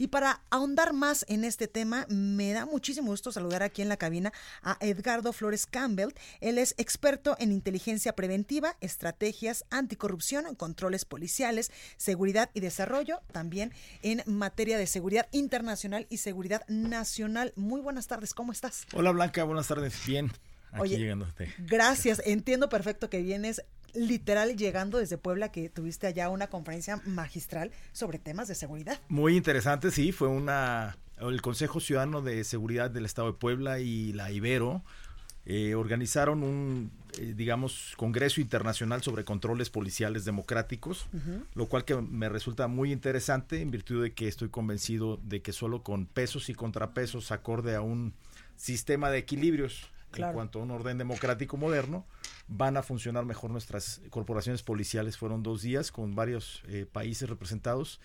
Y para ahondar más en este tema, me da muchísimo gusto saludar aquí en la cabina a Edgardo Flores Campbell. Él es experto en inteligencia preventiva, estrategias anticorrupción, controles policiales, seguridad y desarrollo, también en materia de seguridad internacional y seguridad nacional. Muy buenas tardes, ¿cómo estás? Hola Blanca, buenas tardes, bien. Aquí Oye, llegándote. Gracias, entiendo perfecto que vienes literal llegando desde Puebla, que tuviste allá una conferencia magistral sobre temas de seguridad. Muy interesante, sí, fue una el Consejo Ciudadano de Seguridad del Estado de Puebla y la Ibero eh, organizaron un, eh, digamos, Congreso Internacional sobre Controles Policiales Democráticos, lo cual que me resulta muy interesante en virtud de que estoy convencido de que solo con pesos y contrapesos acorde a un sistema de equilibrios Claro. en cuanto a un orden democrático moderno, van a funcionar mejor nuestras corporaciones policiales. Fueron dos días con varios eh, países representados.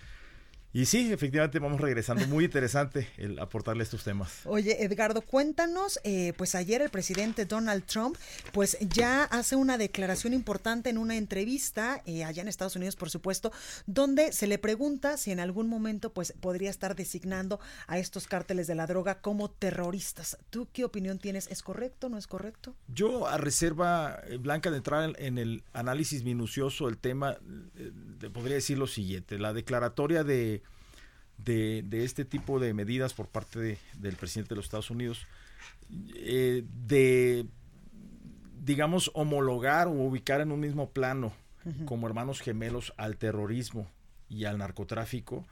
Y sí, efectivamente vamos regresando. Muy interesante el aportarle estos temas. Oye, Edgardo, cuéntanos, eh, pues ayer el presidente Donald Trump, pues ya hace una declaración importante en una entrevista, eh, allá en Estados Unidos, por supuesto, donde se le pregunta si en algún momento, pues, podría estar designando a estos cárteles de la droga como terroristas. ¿Tú qué opinión tienes? ¿Es correcto? ¿No es correcto? Yo, a reserva eh, blanca de entrar en el análisis minucioso del tema, eh, te podría decir lo siguiente. La declaratoria de, de, de este tipo de medidas por parte de- del presidente de los Estados Unidos, eh, de, digamos, homologar o ubicar en un mismo plano como hermanos gemelos al terrorismo y al narcotráfico,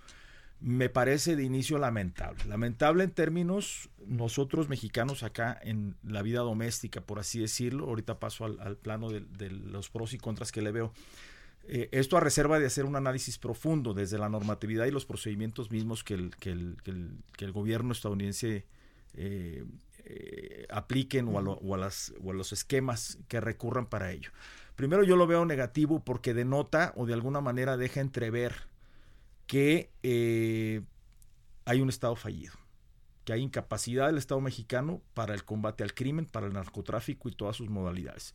me parece de inicio lamentable. Lamentable en términos nosotros mexicanos acá en la vida doméstica, por así decirlo. Ahorita paso al, al plano de, de los pros y contras que le veo. Eh, esto a reserva de hacer un análisis profundo desde la normatividad y los procedimientos mismos que el, que el, que el, que el gobierno estadounidense eh, eh, apliquen o a, lo- o a las, o a los esquemas que recurran para ello. Primero yo lo veo negativo porque denota o de alguna manera deja entrever que hay un Estado fallido, que hay incapacidad del Estado mexicano para el combate al crimen, para el narcotráfico y todas sus modalidades.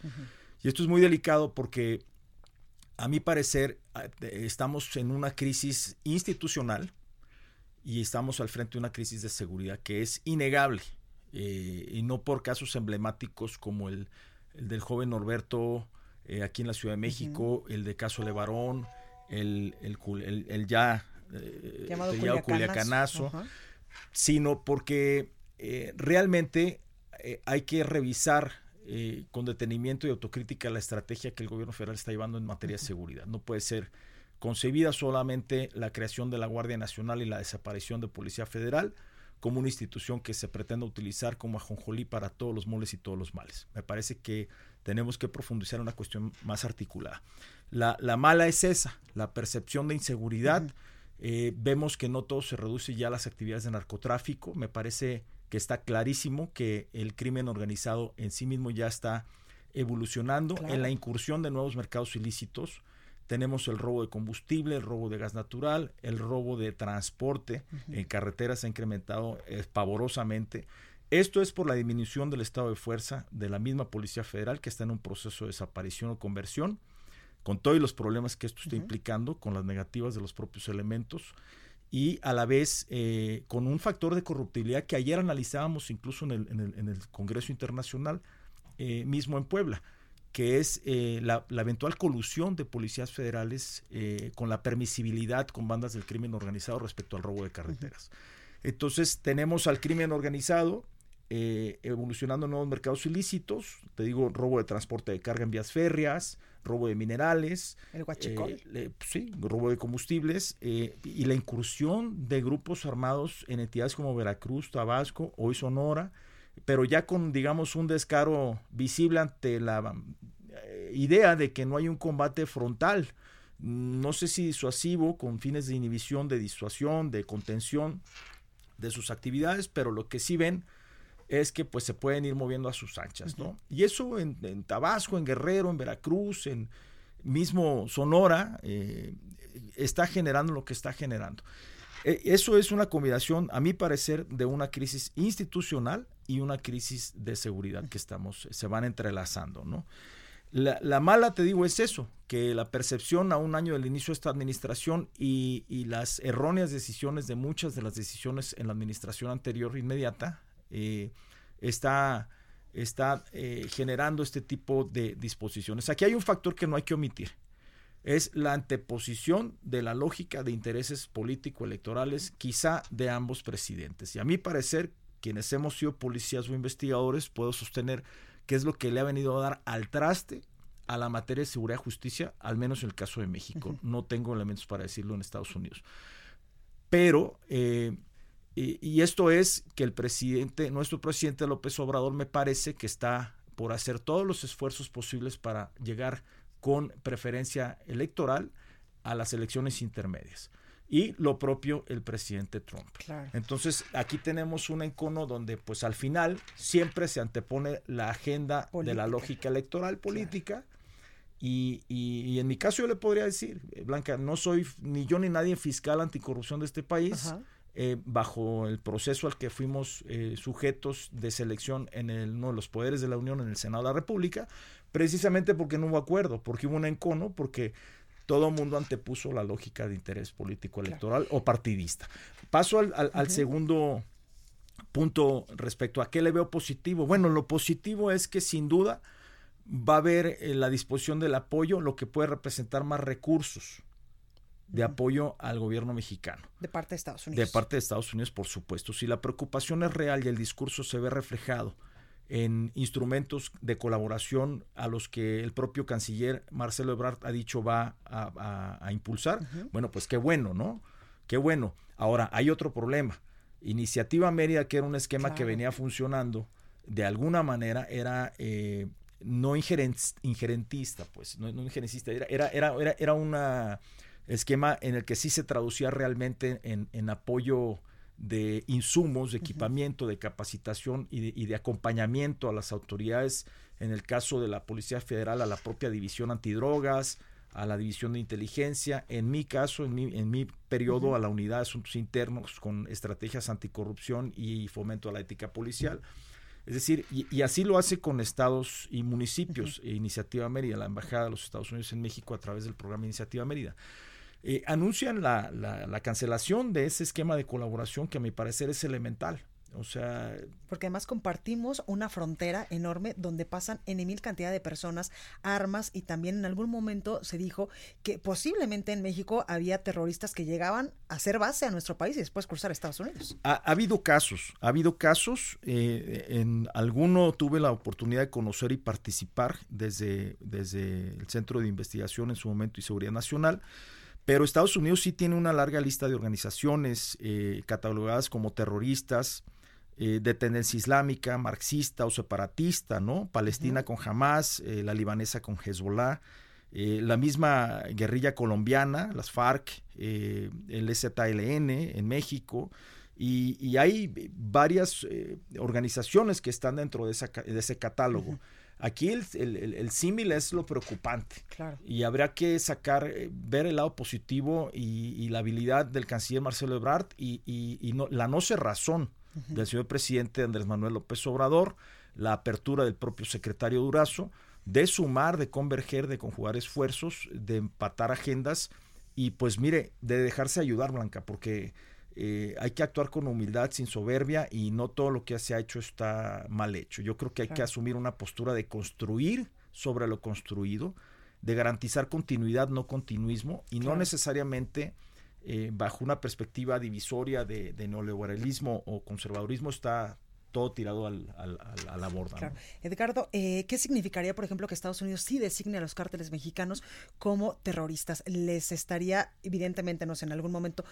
Y esto es muy delicado porque, a mi parecer, estamos en una crisis institucional y estamos al frente de una crisis de seguridad que es innegable, eh, y no por casos emblemáticos como el, el del joven Norberto eh, aquí en la Ciudad de México, el de caso Levarón, el, el, cul- el- el ya eh, Llamado Culiacanazo. Sino porque realmente hay que revisar eh, con detenimiento y autocrítica la estrategia que el gobierno federal está llevando en materia de seguridad. No puede ser concebida solamente la creación de la Guardia Nacional y la desaparición de Policía Federal como una institución que se pretenda utilizar como ajonjolí para todos los moles y todos los males. Me parece que tenemos que profundizar en una cuestión más articulada. La, la mala es esa, la percepción de inseguridad. Eh, vemos que no todo se reduce ya a las actividades de narcotráfico. Me parece que está clarísimo que el crimen organizado en sí mismo ya está evolucionando Claro. en la incursión de nuevos mercados ilícitos. Tenemos el robo de combustible, el robo de gas natural, el robo de transporte en carreteras se ha incrementado pavorosamente. Esto es por la disminución del estado de fuerza de la misma Policía Federal que está en un proceso de desaparición o conversión, con todos los problemas que esto está implicando, con las negativas de los propios elementos y a la vez eh, con un factor de corruptibilidad que ayer analizábamos incluso en el, en el- en el Congreso Internacional eh, mismo en Puebla, que es eh, la, la eventual colusión de policías federales con la permisibilidad con bandas del crimen organizado respecto al robo de carreteras. Entonces tenemos al crimen organizado eh, evolucionando nuevos mercados ilícitos, te digo, robo de transporte de carga en vías férreas, robo de minerales, El eh, le- sí, robo de combustibles eh, y la incursión de grupos armados en entidades como Veracruz, Tabasco, hoy Sonora, pero ya con, digamos, un descaro visible ante la eh, idea de que no hay un combate frontal, no sé si disuasivo, con fines de inhibición, de disuasión, de contención, de sus actividades, pero lo que sí ven es que pues se pueden ir moviendo a sus anchas, ¿no? Y eso en, Tabasco, en Guerrero, en Veracruz, en mismo Sonora, eh, está generando lo que está generando. E, eso es una combinación, a mi parecer, de una crisis institucional y una crisis de seguridad que estamos, se van entrelazando, ¿no? La, mala, te digo, es eso, que la percepción a un año del inicio de esta administración y, las erróneas decisiones de muchas de las decisiones en la administración anterior inmediata eh, está, está eh, generando este tipo de disposiciones. Aquí hay un factor que no hay que omitir. Es la anteposición de la lógica de intereses político-electorales, quizá de ambos presidentes. Y a mi parecer, quienes hemos sido policías o investigadores, puedo sostener que es lo que le ha venido a dar al traste a la materia de seguridad y justicia, al menos en el caso de México. No tengo elementos para decirlo en Estados Unidos. Pero, eh, y, esto es que el presidente, nuestro presidente López Obrador, me parece que está por hacer todos los esfuerzos posibles para llegar con preferencia electoral a las elecciones intermedias y lo propio el presidente Trump. Entonces, aquí tenemos un encono donde pues al final siempre se antepone la agenda de la lógica electoral política. Y, y, en mi caso yo le podría decir, eh, Blanca, no soy ni yo ni nadie fiscal anticorrupción de este país. Eh, bajo el proceso al que fuimos eh, sujetos de selección en el, uno de los poderes de la Unión en el Senado de la República, precisamente porque no hubo acuerdo, porque hubo un encono, porque todo el mundo antepuso la lógica de interés político electoral o partidista. Paso al, segundo punto respecto a qué le veo positivo. Bueno, lo positivo es que sin duda va a haber eh, la disposición del apoyo, lo que puede representar más recursos de apoyo al gobierno mexicano. De parte de Estados Unidos. De parte de Estados Unidos, por supuesto. Si la preocupación es real y el discurso se ve reflejado en instrumentos de colaboración a los que el propio canciller Marcelo Ebrard ha dicho va a, impulsar, bueno, pues qué bueno, ¿no? Qué bueno. Ahora, hay otro problema. Iniciativa Mérida, que era un esquema que venía funcionando, de alguna manera era eh, no ingerentista, pues, no, no injerencista, era, era, era, era un esquema en el que sí se traducía realmente en, en apoyo de insumos, de equipamiento, de capacitación y de, acompañamiento a las autoridades, en el caso de la Policía Federal, a la propia División Antidrogas, a la División de Inteligencia, en mi caso, en mi, en mi periodo, a la Unidad de Asuntos Internos con estrategias anticorrupción y fomento a la ética policial. Es decir, y, así lo hace con estados y municipios, Iniciativa Mérida, la Embajada de los Estados Unidos en México a través del programa Iniciativa Mérida. Eh, anuncian la, la, cancelación de ese esquema de colaboración que a mi parecer es elemental. O sea... Porque además compartimos una frontera enorme donde pasan en mil cantidad de personas, armas y también en algún momento se dijo que posiblemente en México había terroristas que llegaban a hacer base a nuestro país y después cruzar a Estados Unidos. Ha, habido casos, ha habido casos, eh, en alguno tuve la oportunidad de conocer y participar desde, desde el Centro de Investigación en su momento y Seguridad Nacional. Pero Estados Unidos sí tiene una larga lista de organizaciones eh, catalogadas como terroristas, eh, de tendencia islámica, marxista o separatista, ¿no? Palestina con Hamas, eh, la libanesa con Hezbollah, la misma guerrilla colombiana, las FARC, el ZLN en México, y, hay varias organizaciones que están dentro de, ese catálogo. Aquí el, el, símil es lo preocupante. Y habría que sacar, eh, ver el lado positivo y, la habilidad del canciller Marcelo Ebrard y, no, la no cerrazón del señor presidente Andrés Manuel López Obrador, la apertura del propio secretario Durazo, de sumar, de converger, de conjugar esfuerzos, de empatar agendas y pues mire, de dejarse ayudar, Blanca, porque eh, hay que actuar con humildad, sin soberbia y no todo lo que se ha hecho está mal hecho. Yo creo que hay que asumir una postura de construir sobre lo construido, de garantizar continuidad, no continuismo y no necesariamente eh, bajo una perspectiva divisoria de, neoliberalismo o conservadurismo está todo tirado al, a la borda. Edgardo, eh, ¿qué significaría, por ejemplo, que Estados Unidos sí designe a los cárteles mexicanos como terroristas? ¿Les estaría, evidentemente, no sé, en algún momento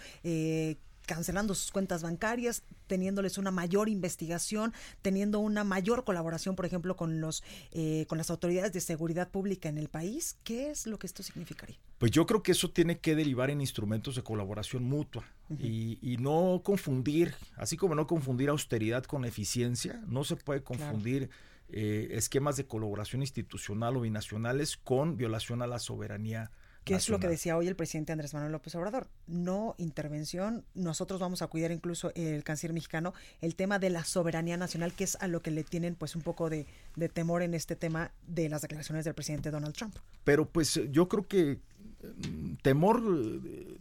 cancelando sus cuentas bancarias, teniéndoles una mayor investigación, teniendo una mayor colaboración, por ejemplo, con los eh, con las autoridades de seguridad pública en el país. ¿Qué es lo que esto significaría? Pues yo creo que eso tiene que derivar en instrumentos de colaboración mutua y, no confundir, así como no confundir austeridad con eficiencia, no se puede confundir. Eh, esquemas de colaboración institucional o binacionales con violación a la soberanía ¿Qué es lo que decía hoy el presidente Andrés Manuel López Obrador? No intervención. Nosotros vamos a cuidar incluso el canciller mexicano el tema de la soberanía nacional, que es a lo que le tienen pues un poco de, temor en este tema de las declaraciones del presidente Donald Trump. Pero pues yo creo que mm, temor, eh,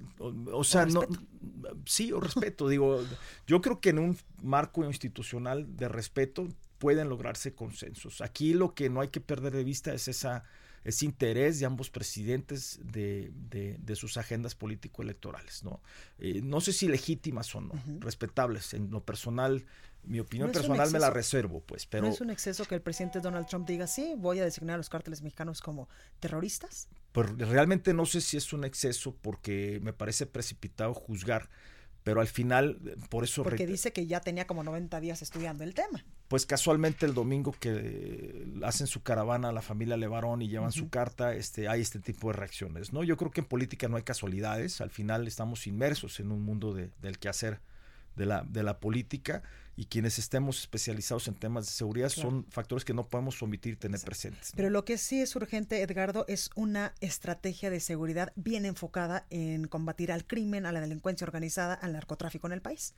o, sea, no, sí, o respeto, digo, yo creo que en un marco institucional de respeto pueden lograrse consensos. Aquí lo que no hay que perder de vista es esa es interés de ambos presidentes de, de, sus agendas político-electorales. ¿no? Eh, no sé si legítimas o no, respetables. En lo personal, mi opinión personal me la reservo, pues. Pero, ¿No es un exceso que el presidente Donald Trump diga, sí, voy a designar a los cárteles mexicanos como terroristas? Pues realmente no sé si es un exceso porque me parece precipitado juzgar pero al final, por eso... Porque dice que ya tenía como 90 días estudiando el tema. Pues casualmente el domingo que hacen su caravana a la familia Levarón y llevan su carta, este, hay este tipo de reacciones, ¿no? Yo creo que en política no hay casualidades, al final estamos inmersos en un mundo de, del quehacer de la, de la política y quienes estemos especializados en temas de seguridad son factores que no podemos omitir tener presentes. Pero lo que sí es urgente, Edgardo, es una estrategia de seguridad bien enfocada en combatir al crimen, a la delincuencia organizada, al narcotráfico en el país.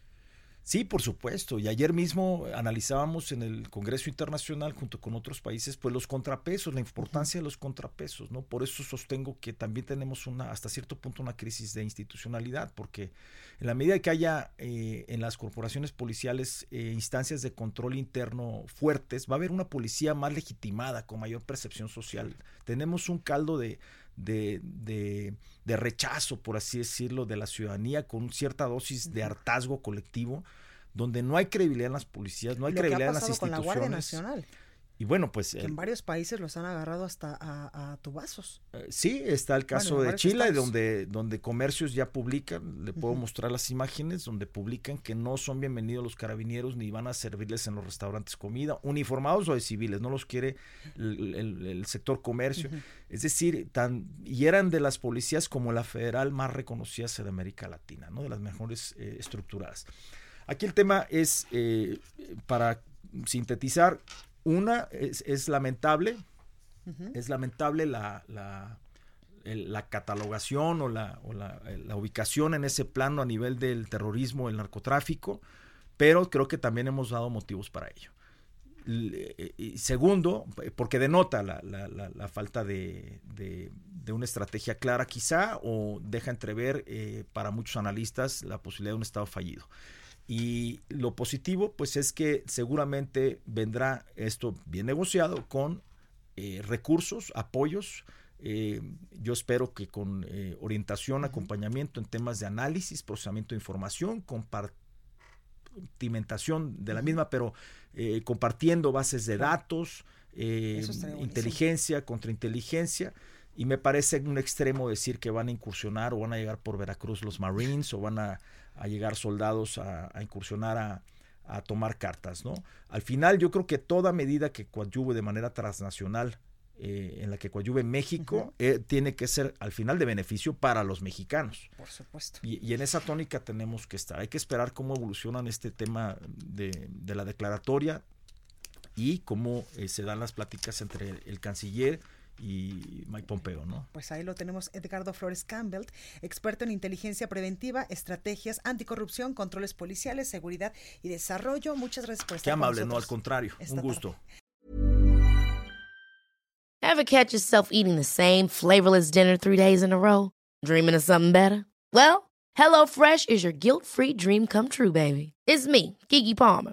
Sí, por supuesto. Y ayer mismo analizábamos en el Congreso Internacional junto con otros países, pues los contrapesos, la importancia de los contrapesos, ¿no? Por eso sostengo que también tenemos una, hasta cierto punto, una crisis de institucionalidad, porque en la medida que haya eh, en las corporaciones policiales eh, instancias de control interno fuertes, va a haber una policía más legitimada, con mayor percepción social. Tenemos un caldo de, de, de, rechazo, por así decirlo, de la ciudadanía con cierta dosis de hartazgo colectivo, donde no hay credibilidad en las policías, no hay credibilidad en las instituciones. Con la Guardia Nacional. Y bueno, pues... en varios países los han agarrado hasta a, tubazos. Eh, sí, está el caso de Chile, donde, donde comercios ya publican, le puedo mostrar las imágenes, donde publican que no son bienvenidos los carabineros ni van a servirles en los restaurantes comida, uniformados o de civiles, no los quiere el, sector comercio. Es decir, tan, y eran de las policías como la federal más reconocidas de América Latina, ¿no? de las mejores eh, estructuradas. Aquí el tema es, eh, para sintetizar, una es, lamentable, es lamentable la, la, la catalogación o, la, o la, ubicación en ese plano a nivel del terrorismo, el narcotráfico, pero creo que también hemos dado motivos para ello. Eh, y segundo, porque denota la, la falta de, de, una estrategia clara quizá o deja entrever eh, para muchos analistas la posibilidad de un Estado fallido. Y lo positivo, pues es que seguramente vendrá esto bien negociado con eh, recursos, apoyos. Eh, yo espero que con eh, orientación, acompañamiento en temas de análisis, procesamiento de información, compartimentación de la misma, pero compartiendo bases de datos, inteligencia, contrainteligencia. Y me parece un extremo decir que van a incursionar o van a llegar por Veracruz los Marines o van a a llegar soldados a, incursionar a, tomar cartas, ¿no? Al final yo creo que toda medida que coadyuve de manera transnacional eh, en la que coadyuve México eh, tiene que ser al final de beneficio para los mexicanos. Por supuesto. Y, en esa tónica tenemos que estar. Hay que esperar cómo evolucionan este tema de, la declaratoria y cómo eh, se dan las pláticas entre el canciller y Mike Pompeo, ¿no? Pues ahí lo tenemos, Edgardo Flores Campbell, experto en inteligencia preventiva, estrategias, anticorrupción, controles policiales, seguridad y desarrollo. Muchas gracias por estar Qué amable, no, al contrario, un gusto. Ever catch yourself eating the same flavorless dinner three days in a row? Dreaming of something better? Well, HelloFresh is your guilt-free dream come true, baby. It's me, Kiki Palmer.